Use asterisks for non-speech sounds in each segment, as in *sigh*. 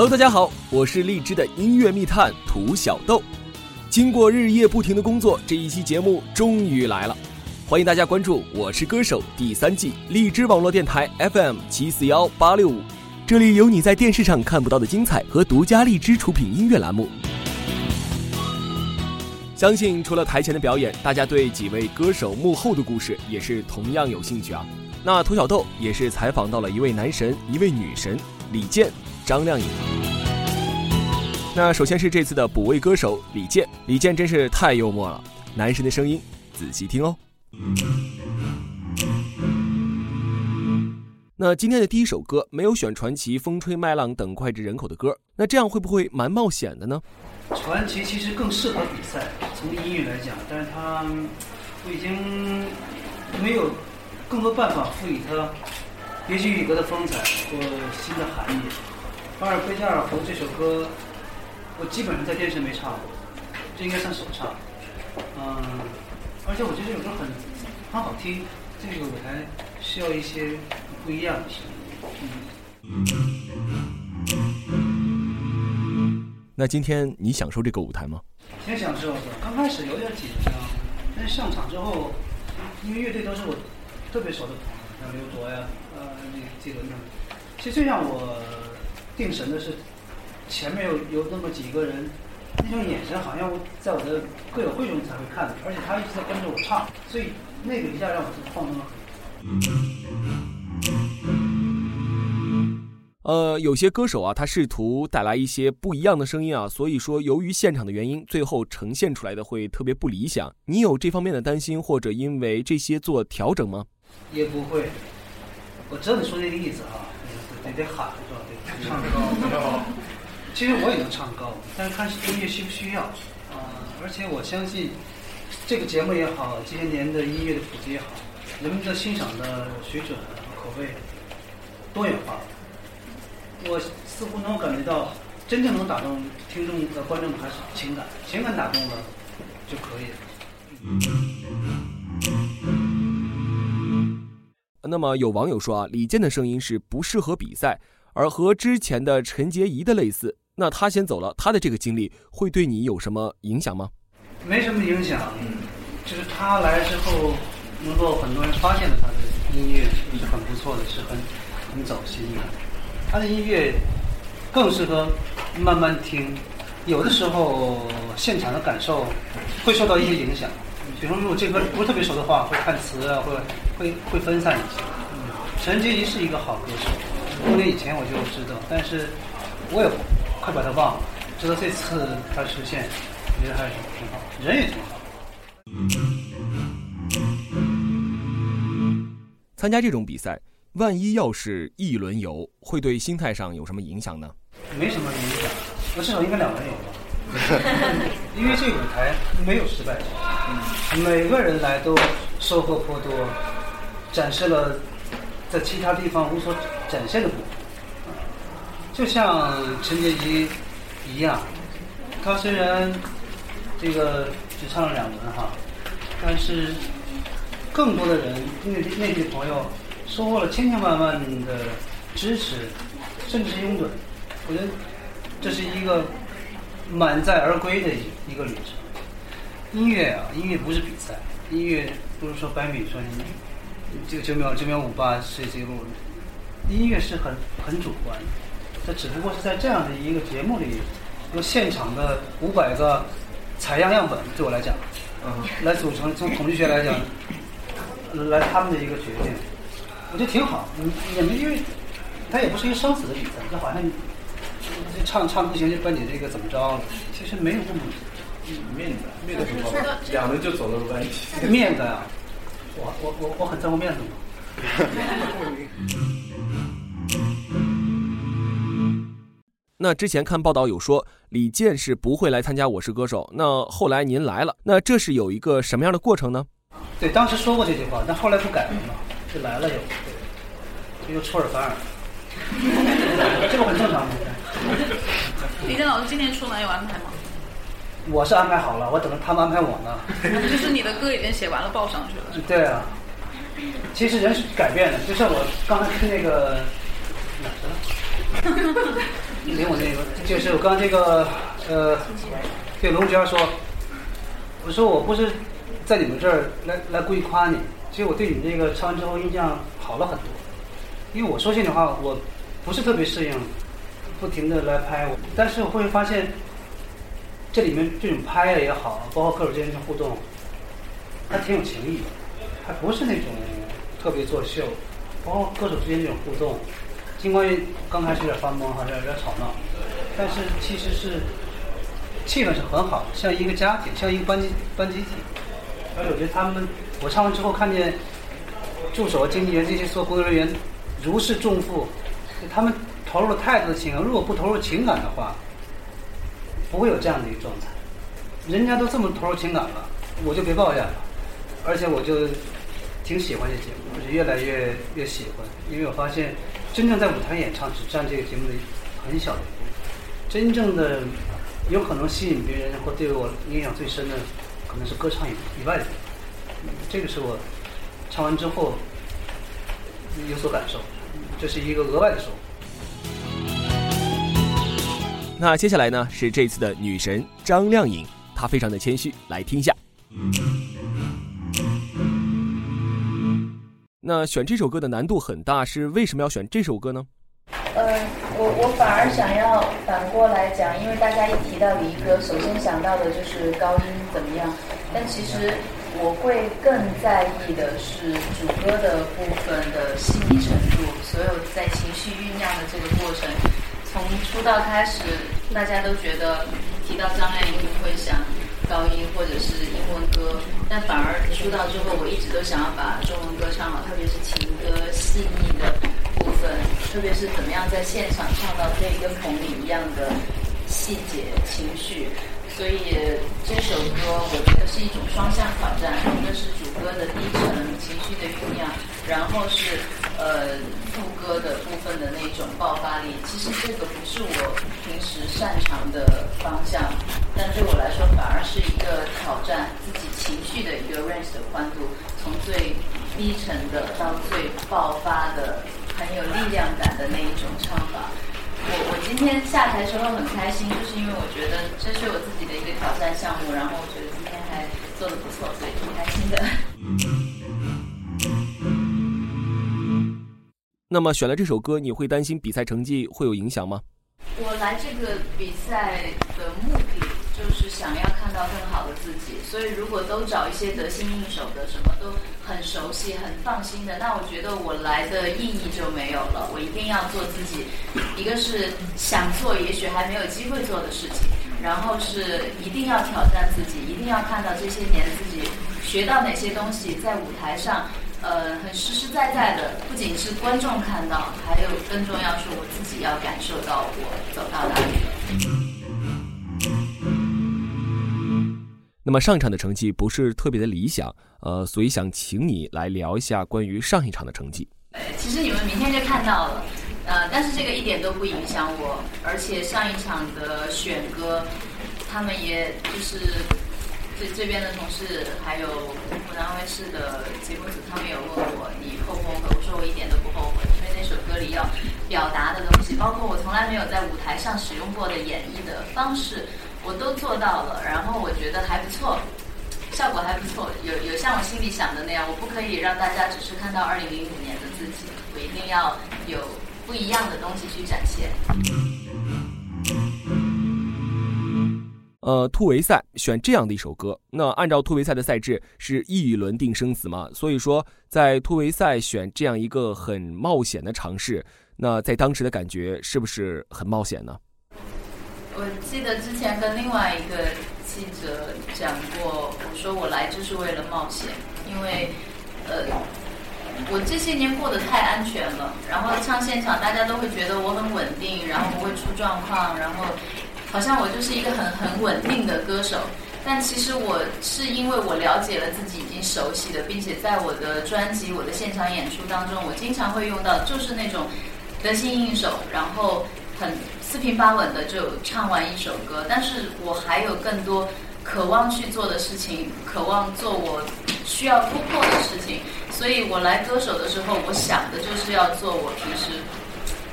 Hello，大家好，我是荔枝的音乐密探涂小豆。经过日夜不停的工作，这一期节目终于来了。欢迎大家关注《我是歌手》第三季荔枝网络电台 FM 七四幺八六五，这里有你在电视上看不到的精彩和独家荔枝出品音乐栏目。相信除了台前的表演，大家对几位歌手幕后的故事也是同样有兴趣啊。那涂小豆也是采访到了一位男神，一位女神，李健。张靓颖。那首先是这次的补位歌手李健，李健真是太幽默了，男神的声音，仔细听哦。那今天的第一首歌没有选传奇、风吹麦浪等脍炙人口的歌，那这样会不会蛮冒险的呢？传奇其实更适合比赛，从音乐来讲，但是它我已经没有更多办法赋予它别具一格的风采或新的含义。《巴尔贝加尔湖》这首歌，我基本上在电视没唱过，这应该算首唱。嗯，而且我觉得这首歌很很好听，这个舞台需要一些不一样的声音。那今天你享受这个舞台吗？挺享受的，刚开始有点紧张，但是上场之后，因为乐队都是我特别熟的朋友，像刘卓呀、呃那几轮的，其实最让我。定神的是，前面有有那么几个人，那种眼神好像我在我的歌友会中才会看的，而且他一直在跟着我唱，所以那个一下让我放松了很呃，有些歌手啊，他试图带来一些不一样的声音啊，所以说由于现场的原因，最后呈现出来的会特别不理想。你有这方面的担心，或者因为这些做调整吗？也不会，我知道你说那个意思啊，得得喊是吧？得 *laughs* 唱高，其实我也能唱高，但是看音乐需不需要啊。而且我相信，这个节目也好，这些年的音乐的普及也好，人们的欣赏的水准和口味多元化。我似乎能感觉到，真正能打动听众的观众的还是情感，情感打动了就可以了。那么有网友说啊，李健的声音是不适合比赛。而和之前的陈洁仪的类似，那他先走了，他的这个经历会对你有什么影响吗？没什么影响，就是他来之后，能够很多人发现了他的音乐是很不错的，是很很走心的。他的音乐更适合慢慢听，有的时候现场的感受会受到一些影响。比如说，如果这歌不是特别熟的话，会看词啊，会会会分散一些。陈洁仪是一个好歌手。多年以前我就知道，但是我也快把他忘了。直到这次他出现，我觉得还是挺好，人也挺好。参加这种比赛，万一要是一轮游，会对心态上有什么影响呢？没什么影响，我至少应该两轮游吧。*laughs* 因为这个舞台没有失败者，每个人来都收获颇多，展示了。在其他地方无所展现的部分，就像陈洁仪一样，他虽然这个只唱了两轮哈，但是更多的人内地内地朋友收获了千千万万的支持，甚至是拥趸。我觉得这是一个满载而归的一一个旅程。音乐啊，音乐不是比赛，音乐不是说百米说你。这个九秒九秒五八世界纪录，音乐是很很主观，它只不过是在这样的一个节目里，用现场的五百个采样样本，对我来讲，嗯，来组成从统计学来讲，来他们的一个决定，我觉得挺好。也没因为，它也不是一个生死的比赛，就好像唱唱不行就把你这个怎么着了，其实没有这么面子，面子不好，两轮就走了关系，面子啊。我我我我很在乎面子嘛。*laughs* 那之前看报道有说李健是不会来参加《我是歌手》，那后来您来了，那这是有一个什么样的过程呢？对，当时说过这句话，但后来不改了嘛，就来了又，这就出尔反尔，*laughs* 这个很正常。李健老师今年出门有安排吗？我是安排好了，我等着他们安排我呢。就是你的歌已经写完了，报上去了。对啊，其实人是改变的，就像我刚才听那个哪儿去了？连我那个就是我刚这个呃，对龙娟说，我说我不是在你们这儿来来故意夸你，其实我对你这个唱完之后印象好了很多，因为我说心里话，我不是特别适应，不停的来拍我，但是我会发现这里面这种拍的也好，包括歌手之间的互动，还挺有情义，还不是那种特别作秀，包括歌手之间这种互动。尽管刚开始有点发懵，好像有点吵闹，但是其实是气氛是很好，像一个家庭，像一个班级班集体。而且我觉得他们，我唱完之后看见助手、经纪人这些所有工作人员如释重负，他们投入了太多的情感。如果不投入情感的话，不会有这样的一个状态。人家都这么投入情感了，我就别抱怨了。而且我就挺喜欢这节目，而且越来越越喜欢，因为我发现。真正在舞台演唱只占这个节目的很小的一部分，真正的有可能吸引别人或对我影响最深的，可能是歌唱以以外的。这个是我唱完之后有所感受，这是一个额外的收获。那接下来呢是这次的女神张靓颖，她非常的谦虚，来听一下。那选这首歌的难度很大，是为什么要选这首歌呢？呃，我我反而想要反过来讲，因为大家一提到离歌，首先想到的就是高音怎么样，但其实我会更在意的是主歌的部分的细腻程度，所有在情绪酝酿的这个过程，从出道开始，大家都觉得提到张靓颖会想。高音或者是英文歌，但反而出道之后，我一直都想要把中文歌唱好，特别是情歌细腻的部分，特别是怎么样在现场唱到可以跟彭里一样的细节情绪。所以这首歌我觉得是一种双向挑战，一个是主歌的低沉情绪的酝酿，然后是呃副歌的部分的那种爆发力。其实这个不是我平时擅长的方向，但对我来说反而是一个挑战自己情绪的一个 range 的宽度，从最低沉的到最爆发的很有力量感的那一种唱法。我我今天下台时候很开心，就是因为我觉得这是我自己的一个挑战项目，然后我觉得今天还做的不错，所以挺开心的。那么选了这首歌，你会担心比赛成绩会有影响吗？我来这个比赛的目的。就是想要看到更好的自己，所以如果都找一些得心应手的，什么都很熟悉、很放心的，那我觉得我来的意义就没有了。我一定要做自己，一个是想做也许还没有机会做的事情，然后是一定要挑战自己，一定要看到这些年自己学到哪些东西，在舞台上，呃，很实实在在的，不仅是观众看到，还有更重要是我自己要感受到我走到哪里了。那么上一场的成绩不是特别的理想，呃，所以想请你来聊一下关于上一场的成绩。呃其实你们明天就看到了，呃，但是这个一点都不影响我，而且上一场的选歌，他们也就是这这边的同事还有湖南卫视的节目组，他们有问我你后不后悔？我说我一点都不后悔，因为那首歌里要表达的东西，包括我从来没有在舞台上使用过的演绎的方式。我都做到了，然后我觉得还不错，效果还不错，有有像我心里想的那样。我不可以让大家只是看到二零零五年的自己，我一定要有不一样的东西去展现。呃，突围赛选这样的一首歌，那按照突围赛的赛制是一轮定生死嘛？所以说，在突围赛选这样一个很冒险的尝试，那在当时的感觉是不是很冒险呢？我记得之前跟另外一个记者讲过，我说我来就是为了冒险，因为呃，我这些年过得太安全了，然后唱现场大家都会觉得我很稳定，然后不会出状况，然后好像我就是一个很很稳定的歌手。但其实我是因为我了解了自己已经熟悉的，并且在我的专辑、我的现场演出当中，我经常会用到就是那种得心应手，然后很。四平八稳的就唱完一首歌，但是我还有更多渴望去做的事情，渴望做我需要突破的事情，所以我来歌手的时候，我想的就是要做我平时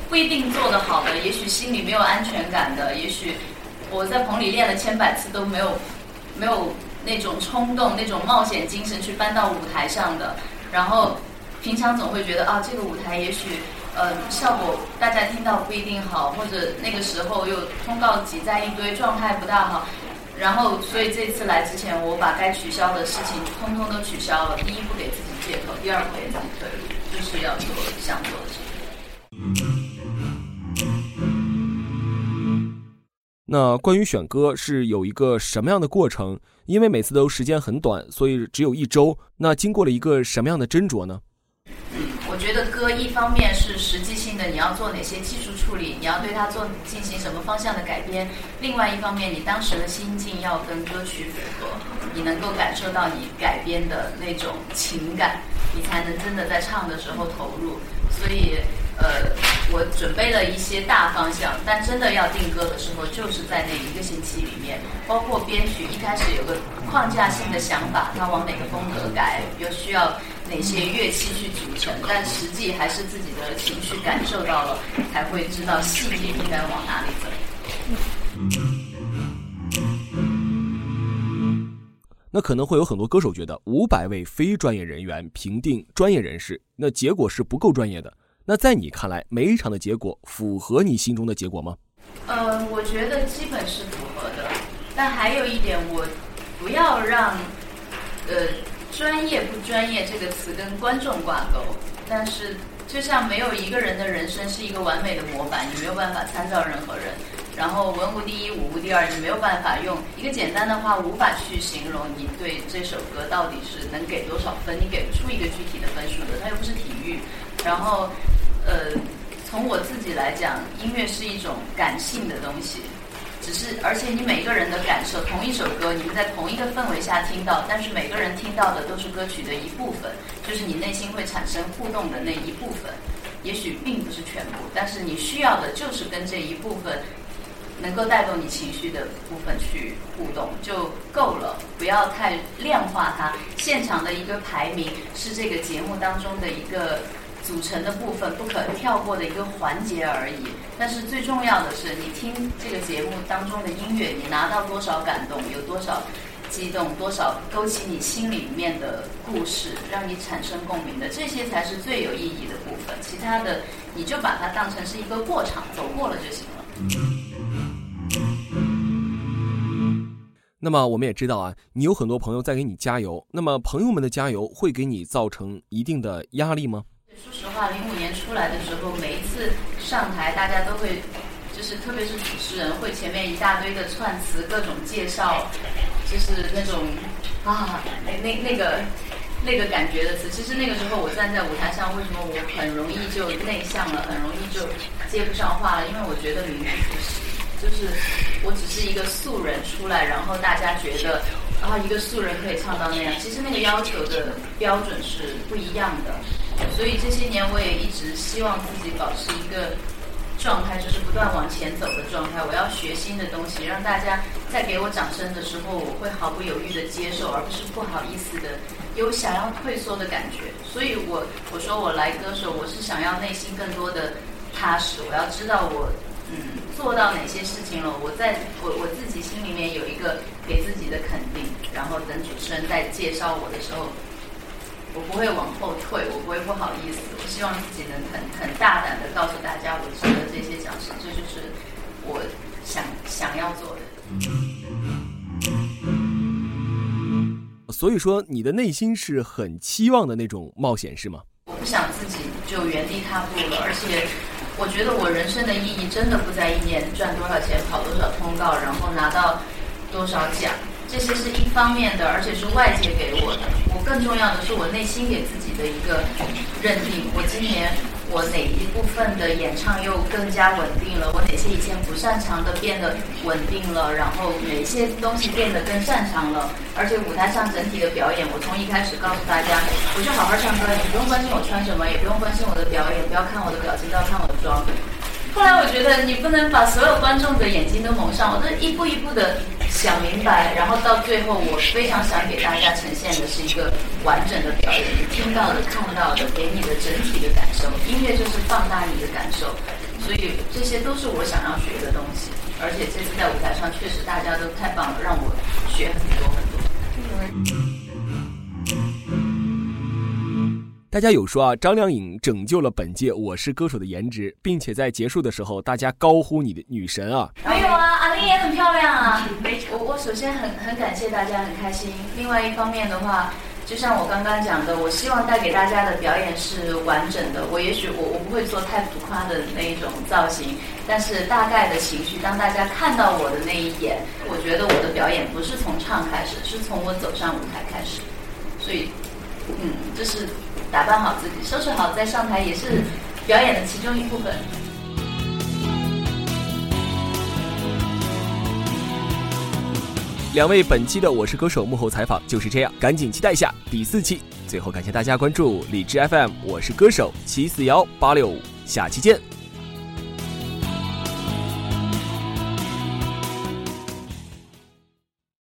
不一定做得好的，也许心里没有安全感的，也许我在棚里练了千百次都没有没有那种冲动、那种冒险精神去搬到舞台上的，然后平常总会觉得啊，这个舞台也许呃效果大家听到不一定好，或者那个时候又通告挤在一堆，状态不大好。然后，所以这次来之前，我把该取消的事情通通都取消了。第一，不给自己借口；第二，不给自己退路，就是要做想做的事情那关于选歌是有一个什么样的过程？因为每次都时间很短，所以只有一周。那经过了一个什么样的斟酌呢？我觉得歌一方面是实际性的，你要做哪些技术处理，你要对它做进行什么方向的改编；另外一方面，你当时的心境要跟歌曲符合，你能够感受到你改编的那种情感，你才能真的在唱的时候投入。所以，呃，我准备了一些大方向，但真的要定歌的时候，就是在那一个星期里面，包括编曲一开始有个框架性的想法，它往哪个风格改，又需要。哪些乐器去组成，但实际还是自己的情绪感受到了，才会知道细节应该往哪里走。那可能会有很多歌手觉得五百位非专业人员评定专业人士，那结果是不够专业的。那在你看来，每一场的结果符合你心中的结果吗？呃，我觉得基本是符合的，但还有一点，我不要让，呃。专业不专业这个词跟观众挂钩，但是就像没有一个人的人生是一个完美的模板，你没有办法参照任何人。然后文无第一，武无第二，你没有办法用一个简单的话无法去形容你对这首歌到底是能给多少分，你给不出一个具体的分数的。它又不是体育。然后，呃，从我自己来讲，音乐是一种感性的东西。只是，而且你每个人的感受，同一首歌，你们在同一个氛围下听到，但是每个人听到的都是歌曲的一部分，就是你内心会产生互动的那一部分，也许并不是全部，但是你需要的就是跟这一部分能够带动你情绪的部分去互动就够了，不要太量化它。现场的一个排名是这个节目当中的一个。组成的部分不可跳过的一个环节而已，但是最重要的是，你听这个节目当中的音乐，你拿到多少感动，有多少激动，多少勾起你心里面的故事，让你产生共鸣的，这些才是最有意义的部分。其他的，你就把它当成是一个过场，走过了就行了。那么我们也知道啊，你有很多朋友在给你加油，那么朋友们的加油会给你造成一定的压力吗？说实话，零五年出来的时候，每一次上台，大家都会，就是特别是主持人会前面一大堆的串词，各种介绍，就是那种啊，那那那个那个感觉的词。其实那个时候我站在舞台上，为什么我很容易就内向了，很容易就接不上话了？因为我觉得名不副实，就是我只是一个素人出来，然后大家觉得。然后一个素人可以唱到那样，其实那个要求的标准是不一样的。所以这些年我也一直希望自己保持一个状态，就是不断往前走的状态。我要学新的东西，让大家在给我掌声的时候，我会毫不犹豫的接受，而不是不好意思的有想要退缩的感觉。所以我我说我来歌手，我是想要内心更多的踏实，我要知道我。嗯，做到哪些事情了？我在我我自己心里面有一个给自己的肯定，然后等主持人在介绍我的时候，我不会往后退，我不会不好意思。我希望自己能很很大胆的告诉大家，我值得这些奖项，这就是我想想要做的。所以说，你的内心是很期望的那种冒险，是吗？我不想自己就原地踏步了，而且。我觉得我人生的意义真的不在一年赚多少钱、跑多少通告，然后拿到多少奖，这些是一方面的，而且是外界给我的。我更重要的是我内心给自己的一个认定。我今年。我哪一部分的演唱又更加稳定了？我哪些以前不擅长的变得稳定了？然后哪些东西变得更擅长了？而且舞台上整体的表演，我从一开始告诉大家，我就好好唱歌，你不用关心我穿什么，也不用关心我的表演，不要看我的表情，不要看我的妆。后来我觉得你不能把所有观众的眼睛都蒙上，我都一步一步的想明白，然后到最后，我非常想给大家呈现的是一个完整的表演，你听到的、看到的，给你的整体的感受。音乐就是放大你的感受，所以这些都是我想要学的东西。而且这次在舞台上，确实大家都太棒了，让我学很多很多。大家有说啊，张靓颖拯救了本届《我是歌手》的颜值，并且在结束的时候，大家高呼你的女神啊！没有啊，阿丽也很漂亮啊。我我首先很很感谢大家，很开心。另外一方面的话，就像我刚刚讲的，我希望带给大家的表演是完整的。我也许我我不会做太浮夸的那一种造型，但是大概的情绪，当大家看到我的那一眼，我觉得我的表演不是从唱开始，是从我走上舞台开始。所以，嗯，这是。打扮好自己，收拾好再上台，也是表演的其中一部分。两位本期的《我是歌手》幕后采访就是这样，赶紧期待一下第四期。最后感谢大家关注荔枝 FM《我是歌手》七四幺八六五，下期见。